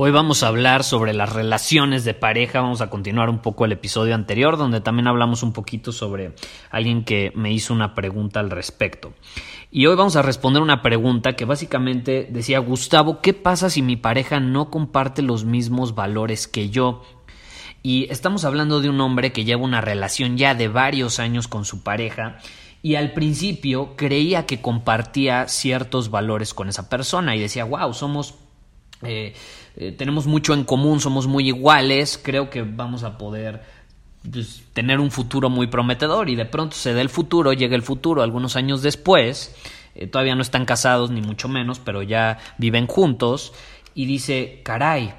Hoy vamos a hablar sobre las relaciones de pareja, vamos a continuar un poco el episodio anterior donde también hablamos un poquito sobre alguien que me hizo una pregunta al respecto. Y hoy vamos a responder una pregunta que básicamente decía Gustavo, ¿qué pasa si mi pareja no comparte los mismos valores que yo? Y estamos hablando de un hombre que lleva una relación ya de varios años con su pareja y al principio creía que compartía ciertos valores con esa persona y decía, wow, somos eh, eh, tenemos mucho en común, somos muy iguales, creo que vamos a poder pues, tener un futuro muy prometedor y de pronto se da el futuro, llega el futuro algunos años después, eh, todavía no están casados ni mucho menos, pero ya viven juntos y dice, caray,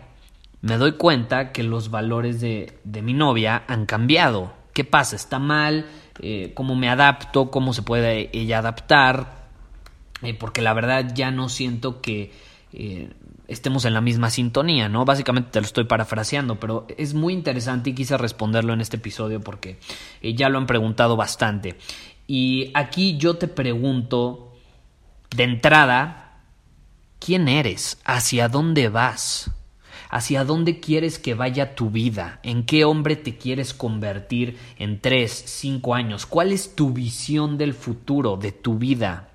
me doy cuenta que los valores de, de mi novia han cambiado. ¿Qué pasa? ¿Está mal? ¿Cómo me adapto? ¿Cómo se puede ella adaptar? porque la verdad ya no siento que estemos en la misma sintonía, ¿no? Básicamente te lo estoy parafraseando, pero es muy interesante y quise responderlo en este episodio porque eh, ya lo han preguntado bastante. Y aquí yo te pregunto, de entrada, ¿quién eres? ¿Hacia dónde vas? ¿Hacia dónde quieres que vaya tu vida? ¿En qué hombre te quieres convertir en tres, cinco años? ¿Cuál es tu visión del futuro, de tu vida?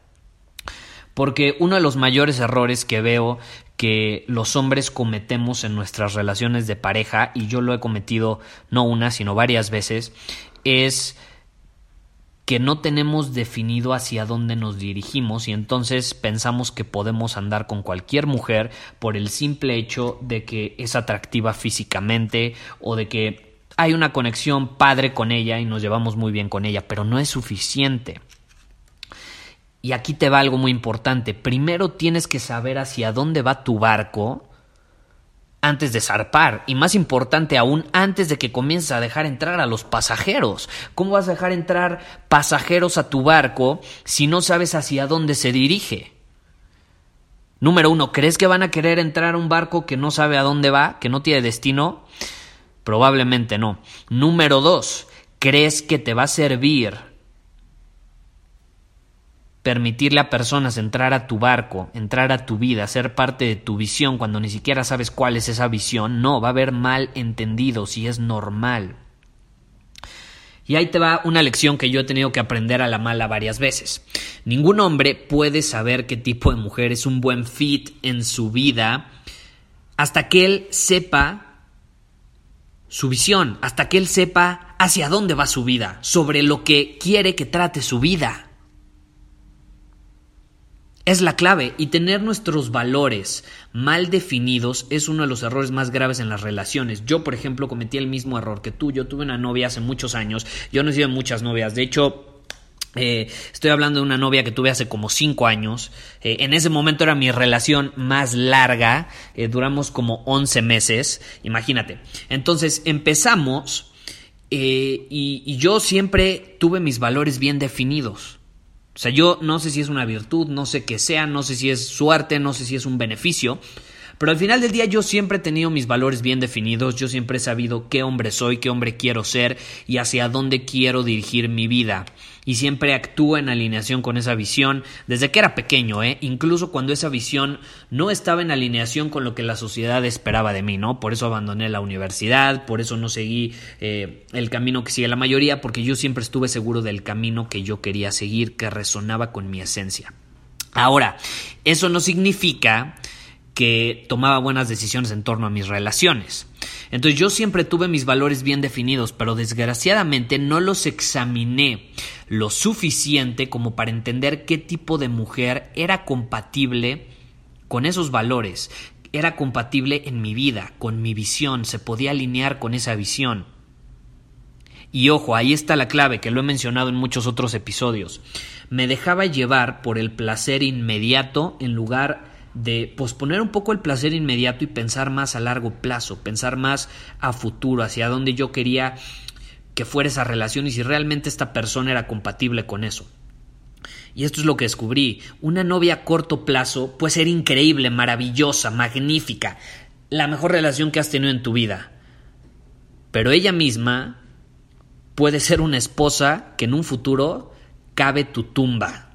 Porque uno de los mayores errores que veo que los hombres cometemos en nuestras relaciones de pareja, y yo lo he cometido no una, sino varias veces, es que no tenemos definido hacia dónde nos dirigimos y entonces pensamos que podemos andar con cualquier mujer por el simple hecho de que es atractiva físicamente o de que hay una conexión padre con ella y nos llevamos muy bien con ella, pero no es suficiente. Y aquí te va algo muy importante. Primero tienes que saber hacia dónde va tu barco antes de zarpar. Y más importante aún, antes de que comiences a dejar entrar a los pasajeros. ¿Cómo vas a dejar entrar pasajeros a tu barco si no sabes hacia dónde se dirige? Número uno, ¿crees que van a querer entrar a un barco que no sabe a dónde va, que no tiene destino? Probablemente no. Número dos, ¿crees que te va a servir permitirle a personas entrar a tu barco, entrar a tu vida, ser parte de tu visión cuando ni siquiera sabes cuál es esa visión, no, va a haber mal entendido si es normal. Y ahí te va una lección que yo he tenido que aprender a la mala varias veces. Ningún hombre puede saber qué tipo de mujer es un buen fit en su vida hasta que él sepa su visión, hasta que él sepa hacia dónde va su vida, sobre lo que quiere que trate su vida es la clave y tener nuestros valores mal definidos es uno de los errores más graves en las relaciones. Yo, por ejemplo, cometí el mismo error que tú. Yo tuve una novia hace muchos años. Yo no he sido muchas novias. De hecho, eh, estoy hablando de una novia que tuve hace como cinco años. Eh, en ese momento era mi relación más larga. Eh, duramos como 11 meses. Imagínate. Entonces empezamos y yo siempre tuve mis valores bien definidos. O sea, yo no sé si es una virtud, no sé qué sea, no sé si es suerte, no sé si es un beneficio, pero al final del día yo siempre he tenido mis valores bien definidos, yo siempre he sabido qué hombre soy, qué hombre quiero ser y hacia dónde quiero dirigir mi vida. Y siempre actúo en alineación con esa visión desde que era pequeño, ¿eh? incluso cuando esa visión no estaba en alineación con lo que la sociedad esperaba de mí, ¿no? Por eso abandoné la universidad, por eso no seguí eh, el camino que sigue la mayoría, porque yo siempre estuve seguro del camino que yo quería seguir, que resonaba con mi esencia. Ahora, eso no significa que tomaba buenas decisiones en torno a mis relaciones. Entonces yo siempre tuve mis valores bien definidos, pero desgraciadamente no los examiné lo suficiente como para entender qué tipo de mujer era compatible con esos valores, era compatible en mi vida, con mi visión, se podía alinear con esa visión. Y ojo, ahí está la clave, que lo he mencionado en muchos otros episodios. Me dejaba llevar por el placer inmediato en lugar de posponer un poco el placer inmediato y pensar más a largo plazo, pensar más a futuro, hacia dónde yo quería que fuera esa relación y si realmente esta persona era compatible con eso. Y esto es lo que descubrí. Una novia a corto plazo puede ser increíble, maravillosa, magnífica, la mejor relación que has tenido en tu vida. Pero ella misma puede ser una esposa que en un futuro cabe tu tumba.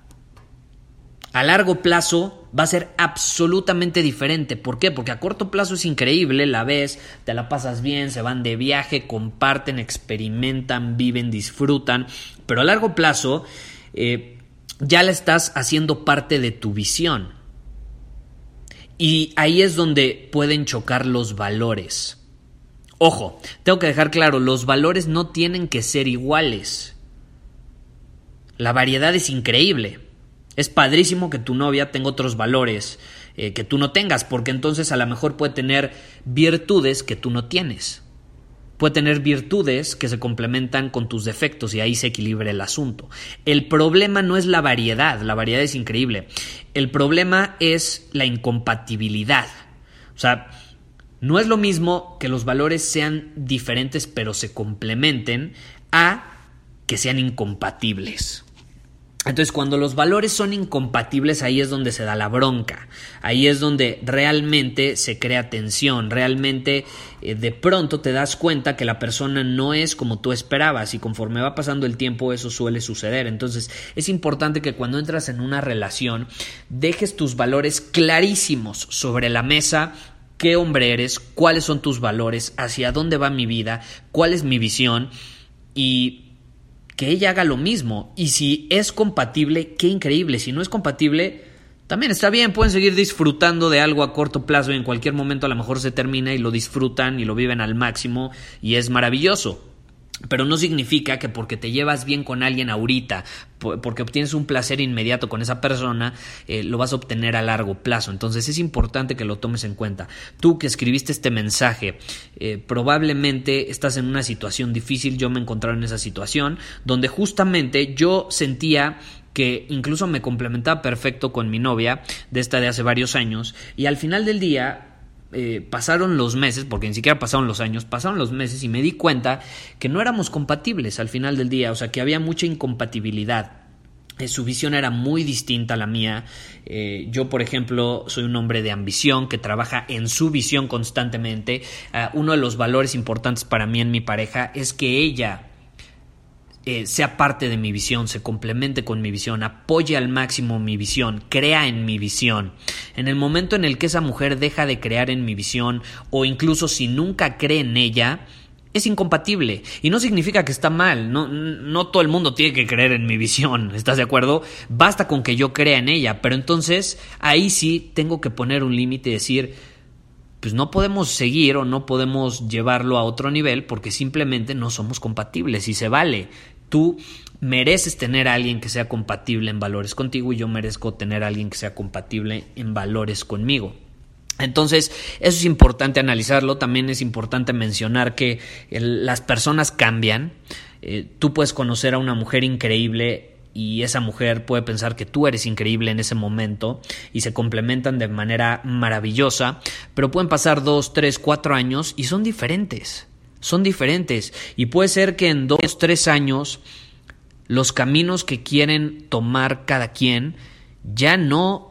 A largo plazo va a ser absolutamente diferente. ¿Por qué? Porque a corto plazo es increíble, la ves, te la pasas bien, se van de viaje, comparten, experimentan, viven, disfrutan. Pero a largo plazo eh, ya la estás haciendo parte de tu visión. Y ahí es donde pueden chocar los valores. Ojo, tengo que dejar claro, los valores no tienen que ser iguales. La variedad es increíble. Es padrísimo que tu novia tenga otros valores eh, que tú no tengas, porque entonces a lo mejor puede tener virtudes que tú no tienes. Puede tener virtudes que se complementan con tus defectos y ahí se equilibra el asunto. El problema no es la variedad, la variedad es increíble. El problema es la incompatibilidad. O sea, no es lo mismo que los valores sean diferentes pero se complementen a que sean incompatibles. Entonces, cuando los valores son incompatibles, ahí es donde se da la bronca, ahí es donde realmente se crea tensión, realmente eh, de pronto te das cuenta que la persona no es como tú esperabas y conforme va pasando el tiempo eso suele suceder. Entonces, es importante que cuando entras en una relación dejes tus valores clarísimos sobre la mesa. Qué hombre eres, cuáles son tus valores, hacia dónde va mi vida, cuál es mi visión y que ella haga lo mismo. Y si es compatible, qué increíble. Si no es compatible, también está bien, pueden seguir disfrutando de algo a corto plazo y en cualquier momento a lo mejor se termina y lo disfrutan y lo viven al máximo y es maravilloso. Pero no significa que porque te llevas bien con alguien ahorita, porque obtienes un placer inmediato con esa persona, eh, lo vas a obtener a largo plazo. Entonces es importante que lo tomes en cuenta. Tú que escribiste este mensaje, eh, probablemente estás en una situación difícil. Yo me encontraba en esa situación donde justamente yo sentía que incluso me complementaba perfecto con mi novia de esta de hace varios años y al final del día eh, pasaron los meses, porque ni siquiera pasaron los años, pasaron los meses y me di cuenta que no éramos compatibles al final del día, o sea que había mucha incompatibilidad. Eh, su visión era muy distinta a la mía. Eh, yo, por ejemplo, soy un hombre de ambición que trabaja en su visión constantemente. Ah, uno de los valores importantes para mí en mi pareja es que ella eh, sea parte de mi visión, se complemente con mi visión, apoye al máximo mi visión, crea en mi visión. En el momento en el que esa mujer deja de crear en mi visión o incluso si nunca cree en ella, es incompatible. Y no significa que está mal. No, no todo el mundo tiene que creer en mi visión. ¿Estás de acuerdo? Basta con que yo crea en ella. Pero entonces ahí sí tengo que poner un límite y decir, pues no podemos seguir o no podemos llevarlo a otro nivel porque simplemente no somos compatibles y se vale. Tú mereces tener a alguien que sea compatible en valores contigo y yo merezco tener a alguien que sea compatible en valores conmigo. Entonces, eso es importante analizarlo. También es importante mencionar que las personas cambian. Eh, tú puedes conocer a una mujer increíble y esa mujer puede pensar que tú eres increíble en ese momento y se complementan de manera maravillosa, pero pueden pasar dos, tres, cuatro años y son diferentes, son diferentes y puede ser que en dos, tres años los caminos que quieren tomar cada quien ya no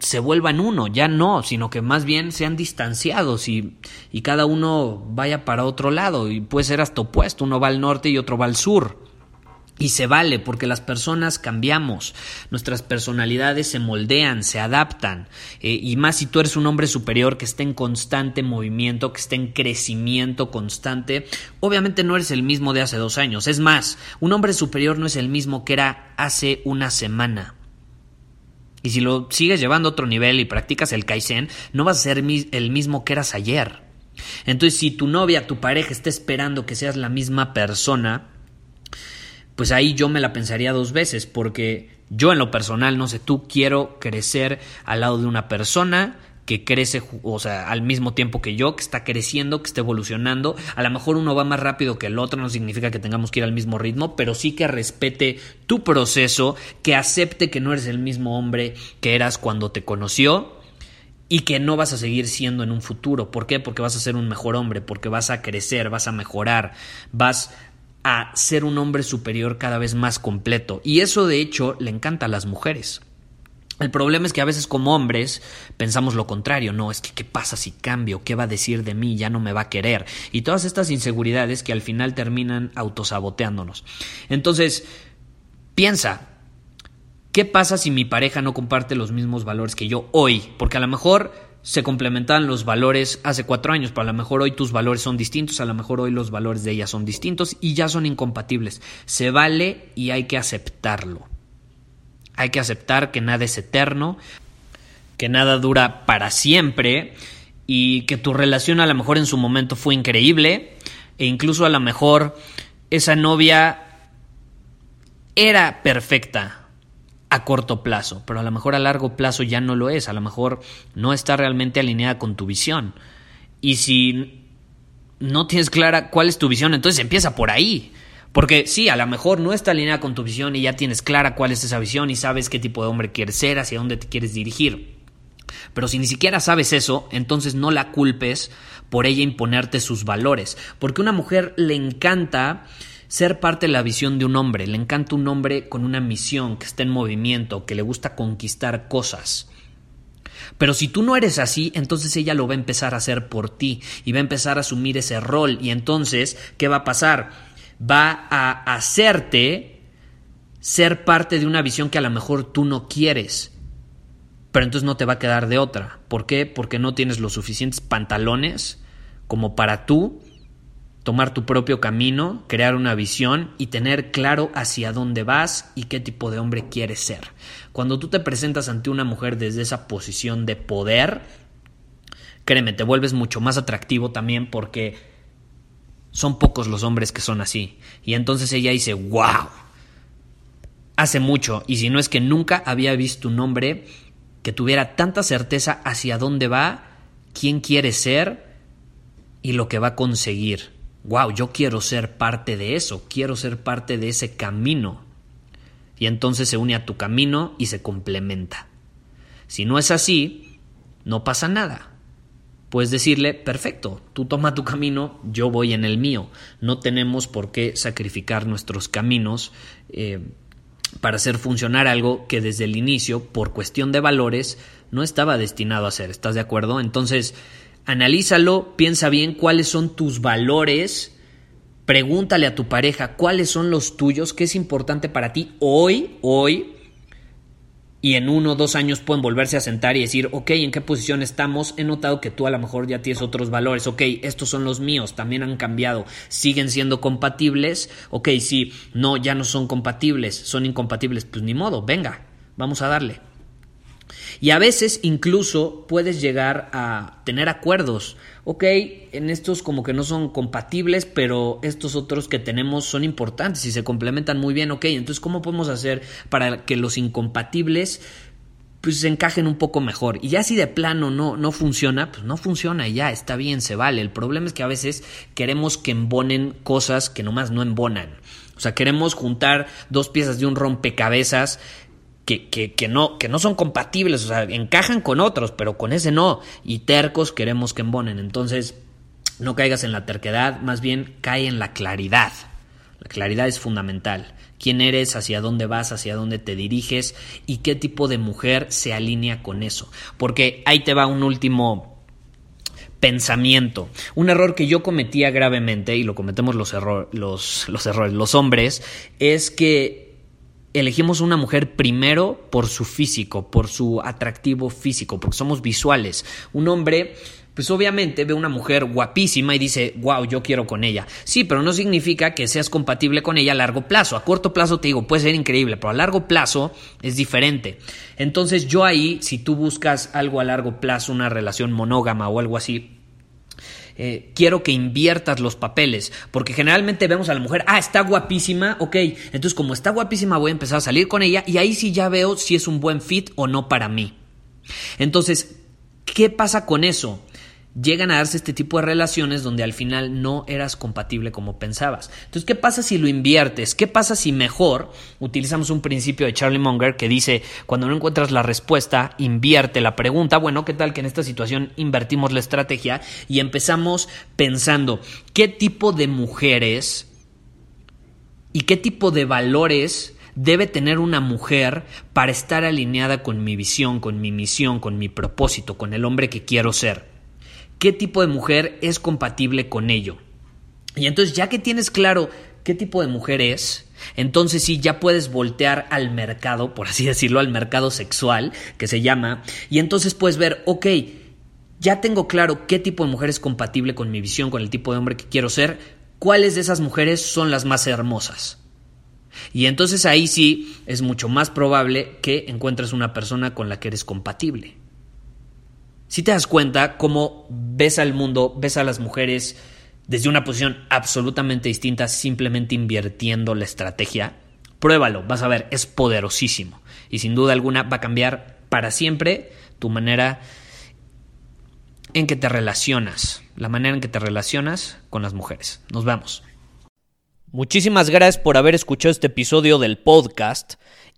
se vuelvan uno, ya no, sino que más bien sean distanciados y, y cada uno vaya para otro lado y puede ser hasta opuesto, uno va al norte y otro va al sur. Y se vale porque las personas cambiamos, nuestras personalidades se moldean, se adaptan. Eh, y más si tú eres un hombre superior que está en constante movimiento, que está en crecimiento constante, obviamente no eres el mismo de hace dos años. Es más, un hombre superior no es el mismo que era hace una semana. Y si lo sigues llevando a otro nivel y practicas el Kaizen, no vas a ser el mismo que eras ayer. Entonces, si tu novia, tu pareja está esperando que seas la misma persona, pues ahí yo me la pensaría dos veces, porque yo en lo personal, no sé, tú quiero crecer al lado de una persona que crece, o sea, al mismo tiempo que yo, que está creciendo, que está evolucionando. A lo mejor uno va más rápido que el otro, no significa que tengamos que ir al mismo ritmo, pero sí que respete tu proceso, que acepte que no eres el mismo hombre que eras cuando te conoció y que no vas a seguir siendo en un futuro. ¿Por qué? Porque vas a ser un mejor hombre, porque vas a crecer, vas a mejorar, vas a ser un hombre superior cada vez más completo. Y eso de hecho le encanta a las mujeres. El problema es que a veces como hombres pensamos lo contrario, no, es que qué pasa si cambio, qué va a decir de mí, ya no me va a querer. Y todas estas inseguridades que al final terminan autosaboteándonos. Entonces, piensa, ¿qué pasa si mi pareja no comparte los mismos valores que yo hoy? Porque a lo mejor se complementaban los valores hace cuatro años, pero a lo mejor hoy tus valores son distintos, a lo mejor hoy los valores de ella son distintos y ya son incompatibles. Se vale y hay que aceptarlo. Hay que aceptar que nada es eterno, que nada dura para siempre y que tu relación a lo mejor en su momento fue increíble e incluso a lo mejor esa novia era perfecta a corto plazo, pero a lo mejor a largo plazo ya no lo es, a lo mejor no está realmente alineada con tu visión. Y si no tienes clara cuál es tu visión, entonces empieza por ahí. Porque sí, a lo mejor no está alineada con tu visión y ya tienes clara cuál es esa visión y sabes qué tipo de hombre quieres ser, hacia dónde te quieres dirigir. Pero si ni siquiera sabes eso, entonces no la culpes por ella imponerte sus valores. Porque a una mujer le encanta ser parte de la visión de un hombre, le encanta un hombre con una misión, que está en movimiento, que le gusta conquistar cosas. Pero si tú no eres así, entonces ella lo va a empezar a hacer por ti y va a empezar a asumir ese rol. Y entonces, ¿qué va a pasar? va a hacerte ser parte de una visión que a lo mejor tú no quieres. Pero entonces no te va a quedar de otra. ¿Por qué? Porque no tienes los suficientes pantalones como para tú tomar tu propio camino, crear una visión y tener claro hacia dónde vas y qué tipo de hombre quieres ser. Cuando tú te presentas ante una mujer desde esa posición de poder, créeme, te vuelves mucho más atractivo también porque son pocos los hombres que son así. Y entonces ella dice, wow, hace mucho, y si no es que nunca había visto un hombre que tuviera tanta certeza hacia dónde va, quién quiere ser y lo que va a conseguir. Wow, yo quiero ser parte de eso, quiero ser parte de ese camino. Y entonces se une a tu camino y se complementa. Si no es así, no pasa nada puedes decirle, perfecto, tú toma tu camino, yo voy en el mío. No tenemos por qué sacrificar nuestros caminos eh, para hacer funcionar algo que desde el inicio, por cuestión de valores, no estaba destinado a hacer. ¿Estás de acuerdo? Entonces, analízalo, piensa bien cuáles son tus valores. Pregúntale a tu pareja cuáles son los tuyos, qué es importante para ti hoy, hoy, y en uno o dos años pueden volverse a sentar y decir, ok, ¿en qué posición estamos? He notado que tú a lo mejor ya tienes otros valores, ok, estos son los míos, también han cambiado, siguen siendo compatibles, ok, sí, no, ya no son compatibles, son incompatibles, pues ni modo, venga, vamos a darle. Y a veces incluso puedes llegar a tener acuerdos. Ok, en estos como que no son compatibles, pero estos otros que tenemos son importantes y se complementan muy bien. Ok, entonces ¿cómo podemos hacer para que los incompatibles pues se encajen un poco mejor. Y ya si de plano no, no funciona, pues no funciona y ya, está bien, se vale. El problema es que a veces queremos que embonen cosas que nomás no embonan. O sea, queremos juntar dos piezas de un rompecabezas que, no, que no son compatibles, o sea, encajan con otros, pero con ese no, y tercos queremos que embonen. Entonces, no caigas en la terquedad, más bien cae en la claridad. La claridad es fundamental. ¿Quién eres? ¿Hacia dónde vas? ¿Hacia dónde te diriges? ¿Y qué tipo de mujer se alinea con eso? Porque ahí te va un último pensamiento. Un error que yo cometía gravemente, y lo cometemos los, los, los errores, los hombres, es que elegimos una mujer primero por su físico, por su atractivo físico, porque somos visuales. Un hombre, pues obviamente ve una mujer guapísima y dice, wow, yo quiero con ella. Sí, pero no significa que seas compatible con ella a largo plazo. A corto plazo te digo, puede ser increíble, pero a largo plazo es diferente. Entonces yo ahí, si tú buscas algo a largo plazo, una relación monógama o algo así, eh, quiero que inviertas los papeles, porque generalmente vemos a la mujer, ah, está guapísima, ok, entonces como está guapísima voy a empezar a salir con ella y ahí sí ya veo si es un buen fit o no para mí. Entonces, ¿qué pasa con eso? Llegan a darse este tipo de relaciones donde al final no eras compatible como pensabas. Entonces, ¿qué pasa si lo inviertes? ¿Qué pasa si mejor utilizamos un principio de Charlie Munger que dice, cuando no encuentras la respuesta, invierte la pregunta? Bueno, ¿qué tal que en esta situación invertimos la estrategia y empezamos pensando, ¿qué tipo de mujeres y qué tipo de valores debe tener una mujer para estar alineada con mi visión, con mi misión, con mi propósito, con el hombre que quiero ser? Qué tipo de mujer es compatible con ello. Y entonces ya que tienes claro qué tipo de mujer es, entonces sí ya puedes voltear al mercado, por así decirlo, al mercado sexual, que se llama, y entonces puedes ver, ok, ya tengo claro qué tipo de mujer es compatible con mi visión, con el tipo de hombre que quiero ser, cuáles de esas mujeres son las más hermosas. Y entonces ahí sí es mucho más probable que encuentres una persona con la que eres compatible si te das cuenta cómo ves al mundo, ves a las mujeres desde una posición absolutamente distinta, simplemente invirtiendo la estrategia, pruébalo, vas a ver, es poderosísimo. Y sin duda alguna va a cambiar para siempre tu manera en que te relacionas, la manera en que te relacionas con las mujeres. Nos vemos. Muchísimas gracias por haber escuchado este episodio del podcast.